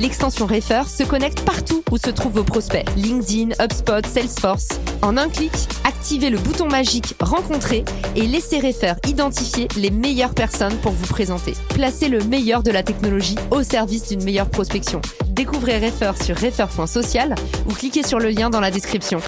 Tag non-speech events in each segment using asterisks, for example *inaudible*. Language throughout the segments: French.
L'extension Refer se connecte partout où se trouvent vos prospects. LinkedIn, HubSpot, Salesforce. En un clic, activez le bouton magique Rencontrer et laissez Refer identifier les meilleures personnes pour vous présenter. Placez le meilleur de la technologie au service d'une meilleure prospection. Découvrez Refer sur refer.social ou cliquez sur le lien dans la description.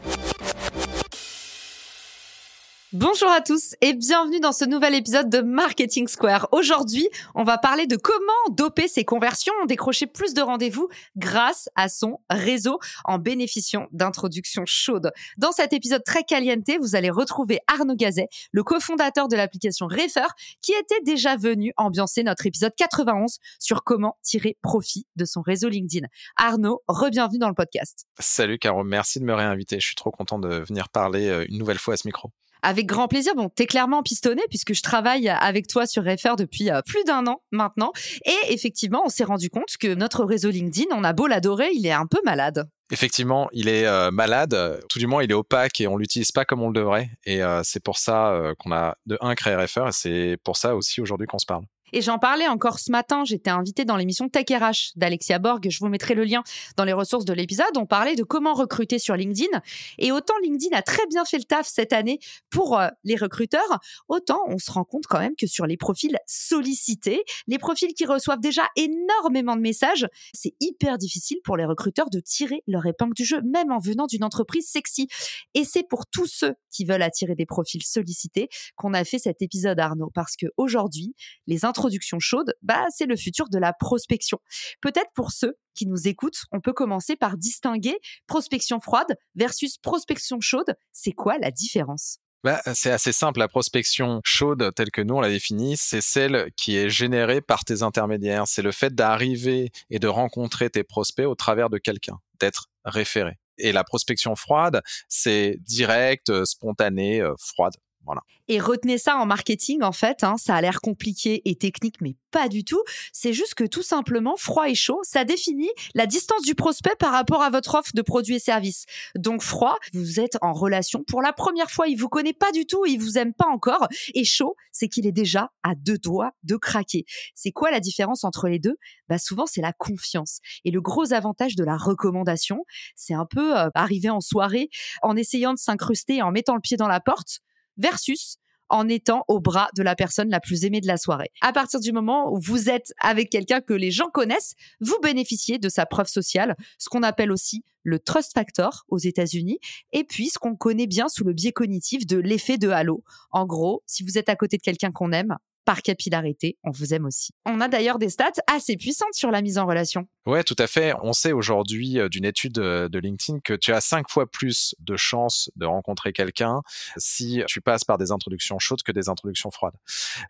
Bonjour à tous et bienvenue dans ce nouvel épisode de Marketing Square. Aujourd'hui, on va parler de comment doper ses conversions, décrocher plus de rendez-vous grâce à son réseau en bénéficiant d'introductions chaudes. Dans cet épisode très caliente, vous allez retrouver Arnaud Gazet, le cofondateur de l'application Refer, qui était déjà venu ambiancer notre épisode 91 sur comment tirer profit de son réseau LinkedIn. Arnaud, re-bienvenue dans le podcast. Salut Caro, merci de me réinviter. Je suis trop content de venir parler euh, une nouvelle fois à ce micro. Avec grand plaisir. Bon, t'es clairement pistonné puisque je travaille avec toi sur Refer depuis euh, plus d'un an maintenant. Et effectivement, on s'est rendu compte que notre réseau LinkedIn, on a beau l'adorer, il est un peu malade. Effectivement, il est euh, malade, tout du moins il est opaque et on l'utilise pas comme on le devrait. Et euh, c'est pour ça qu'on a de un créé Refer et c'est pour ça aussi aujourd'hui qu'on se parle. Et j'en parlais encore ce matin, j'étais invitée dans l'émission Tech RH d'Alexia Borg, je vous mettrai le lien dans les ressources de l'épisode, on parlait de comment recruter sur LinkedIn. Et autant LinkedIn a très bien fait le taf cette année pour euh, les recruteurs, autant on se rend compte quand même que sur les profils sollicités, les profils qui reçoivent déjà énormément de messages, c'est hyper difficile pour les recruteurs de tirer leur épingle du jeu, même en venant d'une entreprise sexy. Et c'est pour tous ceux qui veulent attirer des profils sollicités qu'on a fait cet épisode Arnaud, parce que aujourd'hui, les introduction chaude, bah, c'est le futur de la prospection. Peut-être pour ceux qui nous écoutent, on peut commencer par distinguer prospection froide versus prospection chaude. C'est quoi la différence? Bah, c'est assez simple. La prospection chaude, telle que nous on la définit, c'est celle qui est générée par tes intermédiaires. C'est le fait d'arriver et de rencontrer tes prospects au travers de quelqu'un, d'être référé. Et la prospection froide, c'est direct, euh, spontané, euh, froide. Voilà. Et retenez ça en marketing, en fait, hein, ça a l'air compliqué et technique, mais pas du tout. C'est juste que tout simplement, froid et chaud, ça définit la distance du prospect par rapport à votre offre de produits et services. Donc froid, vous êtes en relation pour la première fois, il vous connaît pas du tout, il vous aime pas encore. Et chaud, c'est qu'il est déjà à deux doigts de craquer. C'est quoi la différence entre les deux? Bah souvent, c'est la confiance. Et le gros avantage de la recommandation, c'est un peu euh, arriver en soirée en essayant de s'incruster en mettant le pied dans la porte versus en étant au bras de la personne la plus aimée de la soirée. À partir du moment où vous êtes avec quelqu'un que les gens connaissent, vous bénéficiez de sa preuve sociale, ce qu'on appelle aussi le trust factor aux États-Unis, et puis ce qu'on connaît bien sous le biais cognitif de l'effet de halo. En gros, si vous êtes à côté de quelqu'un qu'on aime, par capillarité, on vous aime aussi. On a d'ailleurs des stats assez puissantes sur la mise en relation. Ouais, tout à fait. On sait aujourd'hui euh, d'une étude euh, de LinkedIn que tu as cinq fois plus de chances de rencontrer quelqu'un si tu passes par des introductions chaudes que des introductions froides.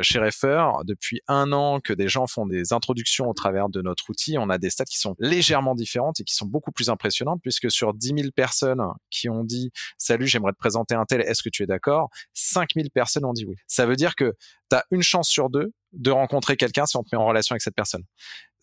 Chez Refer, depuis un an que des gens font des introductions au travers de notre outil, on a des stats qui sont légèrement différentes et qui sont beaucoup plus impressionnantes puisque sur 10 000 personnes qui ont dit Salut, j'aimerais te présenter un tel, est-ce que tu es d'accord? 5 000 personnes ont dit oui. Ça veut dire que tu as une chance sur deux de rencontrer quelqu'un si on te met en relation avec cette personne.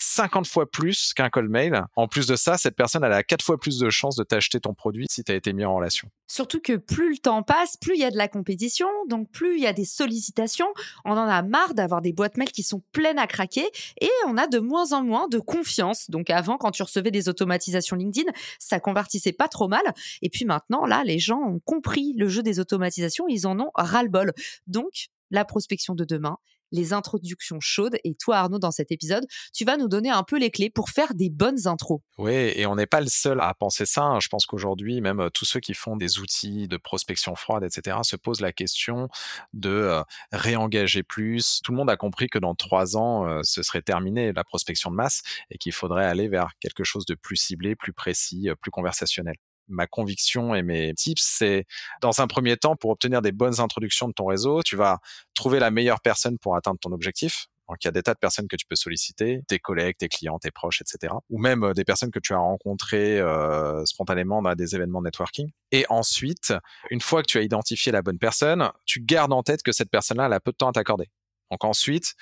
50 fois plus qu'un call mail. En plus de ça, cette personne elle a 4 fois plus de chances de t'acheter ton produit si tu as été mis en relation. Surtout que plus le temps passe, plus il y a de la compétition, donc plus il y a des sollicitations. On en a marre d'avoir des boîtes mail qui sont pleines à craquer et on a de moins en moins de confiance. Donc avant, quand tu recevais des automatisations LinkedIn, ça convertissait pas trop mal. Et puis maintenant, là, les gens ont compris le jeu des automatisations, ils en ont ras-le-bol. Donc, la prospection de demain, les introductions chaudes. Et toi, Arnaud, dans cet épisode, tu vas nous donner un peu les clés pour faire des bonnes intros. Oui, et on n'est pas le seul à penser ça. Hein. Je pense qu'aujourd'hui, même euh, tous ceux qui font des outils de prospection froide, etc., se posent la question de euh, réengager plus. Tout le monde a compris que dans trois ans, euh, ce serait terminé la prospection de masse et qu'il faudrait aller vers quelque chose de plus ciblé, plus précis, plus conversationnel ma conviction et mes tips, c'est dans un premier temps, pour obtenir des bonnes introductions de ton réseau, tu vas trouver la meilleure personne pour atteindre ton objectif. Donc il y a des tas de personnes que tu peux solliciter, tes collègues, tes clients, tes proches, etc. Ou même euh, des personnes que tu as rencontrées euh, spontanément dans des événements networking. Et ensuite, une fois que tu as identifié la bonne personne, tu gardes en tête que cette personne-là, elle a peu de temps à t'accorder. Donc ensuite,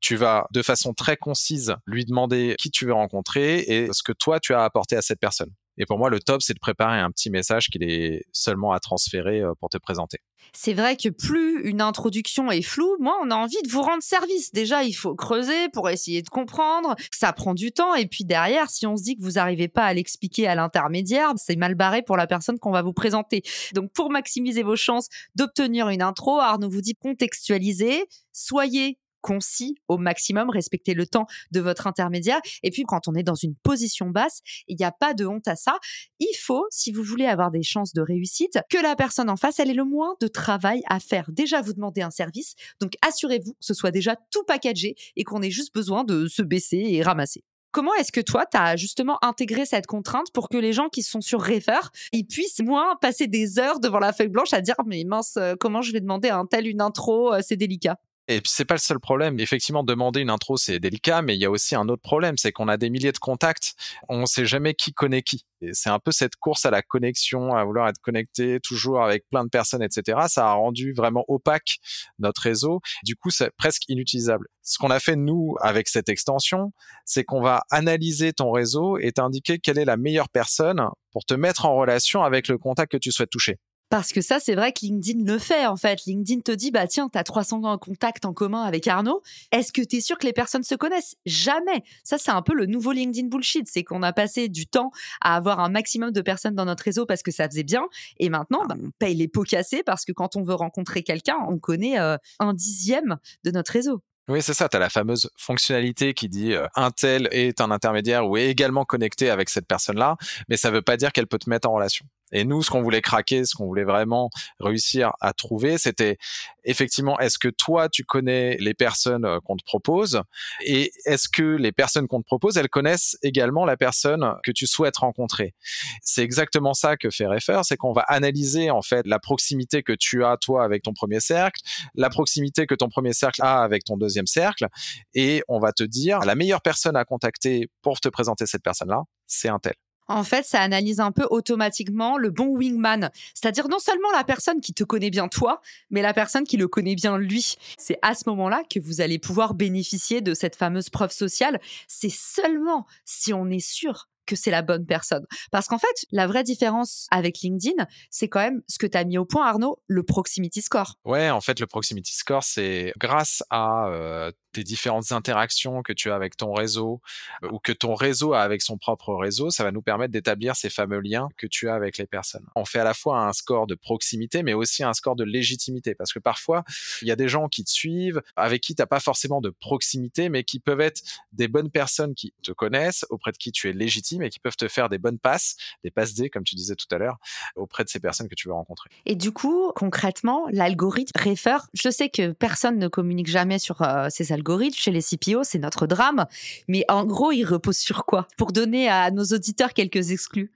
tu vas de façon très concise lui demander qui tu veux rencontrer et ce que toi tu as apporté à cette personne. Et pour moi, le top, c'est de préparer un petit message qu'il est seulement à transférer euh, pour te présenter. C'est vrai que plus une introduction est floue, moi, on a envie de vous rendre service. Déjà, il faut creuser pour essayer de comprendre. Ça prend du temps. Et puis derrière, si on se dit que vous n'arrivez pas à l'expliquer à l'intermédiaire, c'est mal barré pour la personne qu'on va vous présenter. Donc, pour maximiser vos chances d'obtenir une intro, Arnaud vous dit contextualiser, soyez concis au maximum, respectez le temps de votre intermédiaire. Et puis, quand on est dans une position basse, il n'y a pas de honte à ça. Il faut, si vous voulez avoir des chances de réussite, que la personne en face, elle ait le moins de travail à faire. Déjà, vous demandez un service, donc assurez-vous que ce soit déjà tout packagé et qu'on ait juste besoin de se baisser et ramasser. Comment est-ce que toi, tu as justement intégré cette contrainte pour que les gens qui sont sur Refer, ils puissent moins passer des heures devant la feuille blanche à dire mais mince, euh, comment je vais demander à un tel une intro, euh, c'est délicat? Et puis c'est pas le seul problème. Effectivement, demander une intro, c'est délicat, mais il y a aussi un autre problème, c'est qu'on a des milliers de contacts, on sait jamais qui connaît qui. C'est un peu cette course à la connexion, à vouloir être connecté toujours avec plein de personnes, etc. Ça a rendu vraiment opaque notre réseau. Du coup, c'est presque inutilisable. Ce qu'on a fait nous avec cette extension, c'est qu'on va analyser ton réseau et t'indiquer quelle est la meilleure personne pour te mettre en relation avec le contact que tu souhaites toucher. Parce que ça, c'est vrai que LinkedIn le fait, en fait. LinkedIn te dit, bah tiens, tu as 300 contacts en commun avec Arnaud. Est-ce que tu es sûr que les personnes se connaissent? Jamais. Ça, c'est un peu le nouveau LinkedIn bullshit. C'est qu'on a passé du temps à avoir un maximum de personnes dans notre réseau parce que ça faisait bien. Et maintenant, bah, on paye les pots cassés parce que quand on veut rencontrer quelqu'un, on connaît euh, un dixième de notre réseau. Oui, c'est ça. Tu as la fameuse fonctionnalité qui dit euh, un tel est un intermédiaire ou est également connecté avec cette personne-là, mais ça ne veut pas dire qu'elle peut te mettre en relation. Et nous, ce qu'on voulait craquer, ce qu'on voulait vraiment réussir à trouver, c'était effectivement, est-ce que toi, tu connais les personnes euh, qu'on te propose et est-ce que les personnes qu'on te propose, elles connaissent également la personne que tu souhaites rencontrer? C'est exactement ça que fait Refer, c'est qu'on va analyser en fait la proximité que tu as toi avec ton premier cercle, la proximité que ton premier cercle a avec ton deuxième cercle et on va te dire la meilleure personne à contacter pour te présenter cette personne-là, c'est un tel. En fait, ça analyse un peu automatiquement le bon wingman. C'est-à-dire non seulement la personne qui te connaît bien toi, mais la personne qui le connaît bien lui. C'est à ce moment-là que vous allez pouvoir bénéficier de cette fameuse preuve sociale. C'est seulement si on est sûr que c'est la bonne personne. Parce qu'en fait, la vraie différence avec LinkedIn, c'est quand même ce que tu as mis au point, Arnaud, le proximity score. Ouais, en fait, le proximity score, c'est grâce à euh, tes différentes interactions que tu as avec ton réseau euh, ou que ton réseau a avec son propre réseau, ça va nous permettre d'établir ces fameux liens que tu as avec les personnes. On fait à la fois un score de proximité, mais aussi un score de légitimité, parce que parfois, il y a des gens qui te suivent, avec qui tu n'as pas forcément de proximité, mais qui peuvent être des bonnes personnes qui te connaissent, auprès de qui tu es légitime et qui peuvent te faire des bonnes passes, des passes D, comme tu disais tout à l'heure, auprès de ces personnes que tu veux rencontrer. Et du coup, concrètement, l'algorithme Refer, je sais que personne ne communique jamais sur euh, ces algorithmes chez les CPO, c'est notre drame. Mais en gros, il repose sur quoi? Pour donner à nos auditeurs quelques exclus.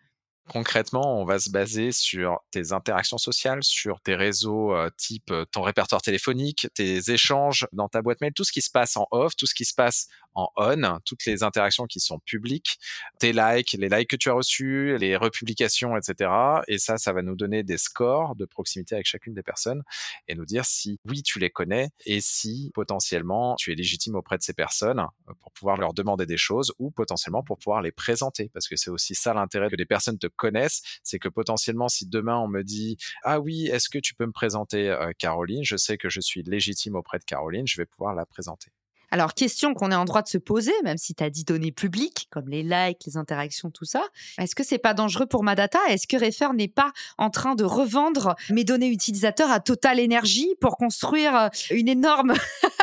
Concrètement, on va se baser sur tes interactions sociales, sur tes réseaux euh, type euh, ton répertoire téléphonique, tes échanges dans ta boîte mail, tout ce qui se passe en off, tout ce qui se passe en on, toutes les interactions qui sont publiques, tes likes, les likes que tu as reçus, les republications, etc. Et ça, ça va nous donner des scores de proximité avec chacune des personnes et nous dire si oui, tu les connais et si potentiellement tu es légitime auprès de ces personnes euh, pour pouvoir leur demander des choses ou potentiellement pour pouvoir les présenter. Parce que c'est aussi ça l'intérêt que les personnes te connaissent, c'est que potentiellement si demain on me dit ah oui, est-ce que tu peux me présenter euh, Caroline, je sais que je suis légitime auprès de Caroline, je vais pouvoir la présenter. Alors, question qu'on est en droit de se poser, même si tu as dit données publiques, comme les likes, les interactions, tout ça. Est-ce que c'est pas dangereux pour ma data? Est-ce que Refer n'est pas en train de revendre mes données utilisateurs à Total Energy pour construire euh, une énorme,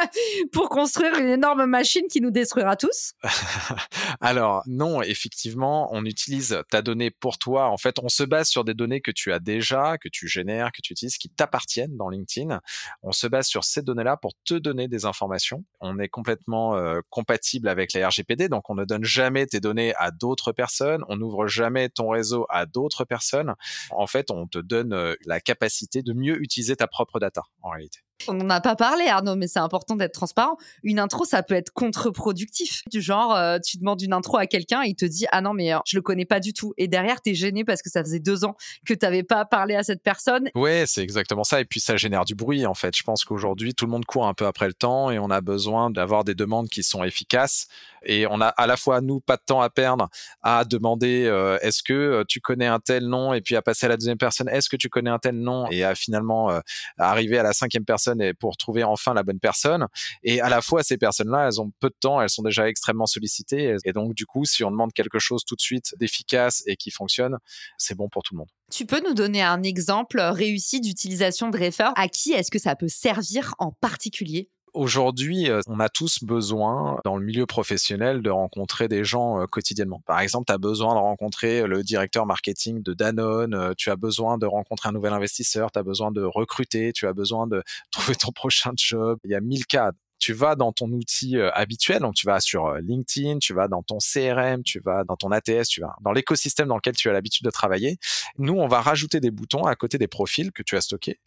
*laughs* pour construire une énorme machine qui nous détruira tous? *laughs* Alors, non, effectivement, on utilise ta donnée pour toi. En fait, on se base sur des données que tu as déjà, que tu génères, que tu utilises, qui t'appartiennent dans LinkedIn. On se base sur ces données-là pour te donner des informations. On est complètement euh, compatible avec la RGPD, donc on ne donne jamais tes données à d'autres personnes, on n'ouvre jamais ton réseau à d'autres personnes. En fait, on te donne euh, la capacité de mieux utiliser ta propre data en réalité. On n'en a pas parlé, Arnaud, mais c'est important d'être transparent. Une intro, ça peut être contre-productif. Du genre, euh, tu demandes une intro à quelqu'un, il te dit, ah non, mais euh, je le connais pas du tout. Et derrière, tu es gêné parce que ça faisait deux ans que tu n'avais pas parlé à cette personne. Ouais, c'est exactement ça. Et puis, ça génère du bruit, en fait. Je pense qu'aujourd'hui, tout le monde court un peu après le temps et on a besoin d'avoir des demandes qui sont efficaces. Et on a à la fois, nous, pas de temps à perdre à demander euh, est-ce que tu connais un tel nom et puis à passer à la deuxième personne, est-ce que tu connais un tel nom et à finalement arriver à la cinquième personne et pour trouver enfin la bonne personne. Et à la fois, ces personnes-là, elles ont peu de temps, elles sont déjà extrêmement sollicitées. Et donc, du coup, si on demande quelque chose tout de suite d'efficace et qui fonctionne, c'est bon pour tout le monde. Tu peux nous donner un exemple réussi d'utilisation de Refer? À qui est-ce que ça peut servir en particulier? Aujourd'hui, euh, on a tous besoin, dans le milieu professionnel, de rencontrer des gens euh, quotidiennement. Par exemple, tu as besoin de rencontrer le directeur marketing de Danone, euh, tu as besoin de rencontrer un nouvel investisseur, tu as besoin de recruter, tu as besoin de *laughs* trouver ton prochain job. Il y a mille cas tu vas dans ton outil euh, habituel, donc tu vas sur euh, LinkedIn, tu vas dans ton CRM, tu vas dans ton ATS, tu vas dans l'écosystème dans lequel tu as l'habitude de travailler. Nous, on va rajouter des boutons à côté des profils que tu as stockés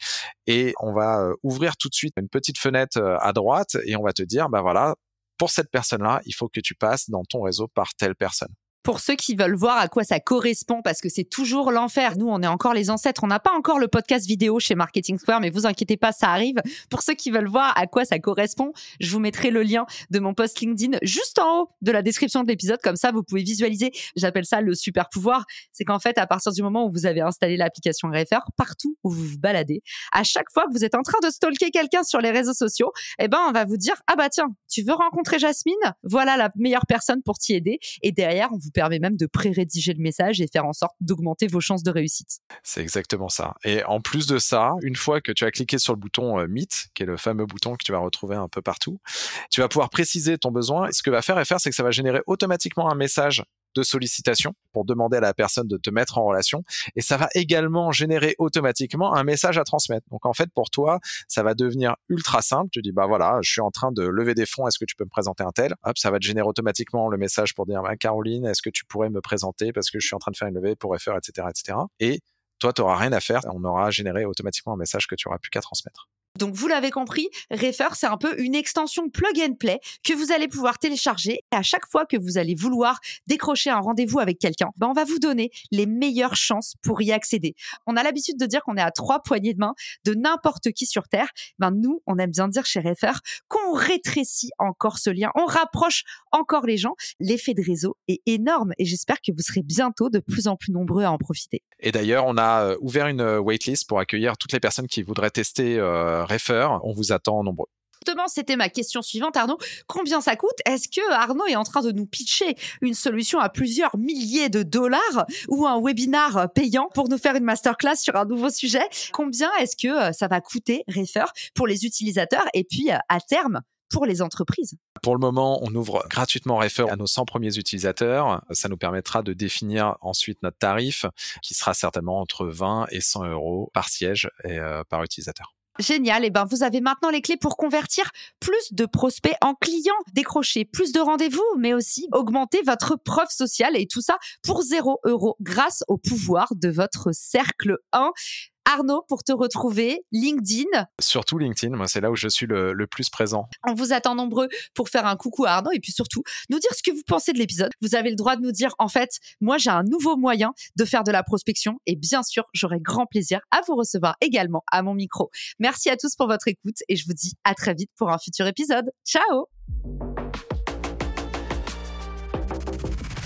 et on va euh, ouvrir tout de suite une petite fenêtre à droite et on va te dire, bah voilà, pour cette personne-là, il faut que tu passes dans ton réseau par telle personne pour ceux qui veulent voir à quoi ça correspond, parce que c'est toujours l'enfer. Nous, on est encore les ancêtres. On n'a pas encore le podcast vidéo chez Marketing Square, mais vous inquiétez pas, ça arrive. Pour ceux qui veulent voir à quoi ça correspond, je vous mettrai le lien de mon post LinkedIn juste en haut de la description de l'épisode. Comme ça, vous pouvez visualiser. J'appelle ça le super pouvoir. C'est qu'en fait, à partir du moment où vous avez installé l'application Refer, partout où vous vous baladez, à chaque fois que vous êtes en train de stalker quelqu'un sur les réseaux sociaux, eh ben, on va vous dire, ah bah tiens, tu veux rencontrer Jasmine? Voilà la meilleure personne pour t'y aider. Et derrière, on vous permet même de pré-rédiger le message et faire en sorte d'augmenter vos chances de réussite. C'est exactement ça. Et en plus de ça, une fois que tu as cliqué sur le bouton euh, Meet, qui est le fameux bouton que tu vas retrouver un peu partout, tu vas pouvoir préciser ton besoin. ce que va faire FR, c'est que ça va générer automatiquement un message de sollicitation pour demander à la personne de te mettre en relation. Et ça va également générer automatiquement un message à transmettre. Donc en fait, pour toi, ça va devenir ultra simple. Tu dis, bah voilà, je suis en train de lever des fonds, est-ce que tu peux me présenter un tel? Hop, ça va te générer automatiquement le message pour dire, bah, Caroline, est-ce que tu pourrais me présenter? Parce que je suis en train de faire une levée pour FR, etc., etc. Et toi, tu n'auras rien à faire. On aura généré automatiquement un message que tu auras plus qu'à transmettre. Donc vous l'avez compris, Refer, c'est un peu une extension plug and play que vous allez pouvoir télécharger. Et à chaque fois que vous allez vouloir décrocher un rendez-vous avec quelqu'un, ben on va vous donner les meilleures chances pour y accéder. On a l'habitude de dire qu'on est à trois poignées de main de n'importe qui sur Terre. Ben nous, on aime bien dire chez Refer qu'on rétrécit encore ce lien, on rapproche encore les gens. L'effet de réseau est énorme et j'espère que vous serez bientôt de plus en plus nombreux à en profiter. Et d'ailleurs, on a euh, ouvert une euh, waitlist pour accueillir toutes les personnes qui voudraient tester euh, Refer. On vous attend nombreux. Justement, c'était ma question suivante, Arnaud. Combien ça coûte? Est-ce que Arnaud est en train de nous pitcher une solution à plusieurs milliers de dollars ou un webinar payant pour nous faire une masterclass sur un nouveau sujet? Combien est-ce que ça va coûter Refer pour les utilisateurs et puis à terme pour les entreprises? Pour le moment, on ouvre gratuitement Refer à nos 100 premiers utilisateurs. Ça nous permettra de définir ensuite notre tarif, qui sera certainement entre 20 et 100 euros par siège et euh, par utilisateur. Génial. Et eh ben, vous avez maintenant les clés pour convertir plus de prospects en clients, décrocher plus de rendez-vous, mais aussi augmenter votre preuve sociale et tout ça pour 0 euros grâce au pouvoir de votre cercle 1. Arnaud, pour te retrouver, LinkedIn. Surtout LinkedIn, moi c'est là où je suis le, plus présent. On vous attend nombreux pour faire un coucou à Arnaud et puis surtout nous dire ce que vous pensez de l'épisode. Vous avez le droit de nous dire, en fait, moi j'ai un nouveau moyen de faire de la prospection et bien sûr, j'aurai grand plaisir à vous recevoir également à mon micro. Merci à tous pour votre écoute et je vous dis à très vite pour un futur épisode. Ciao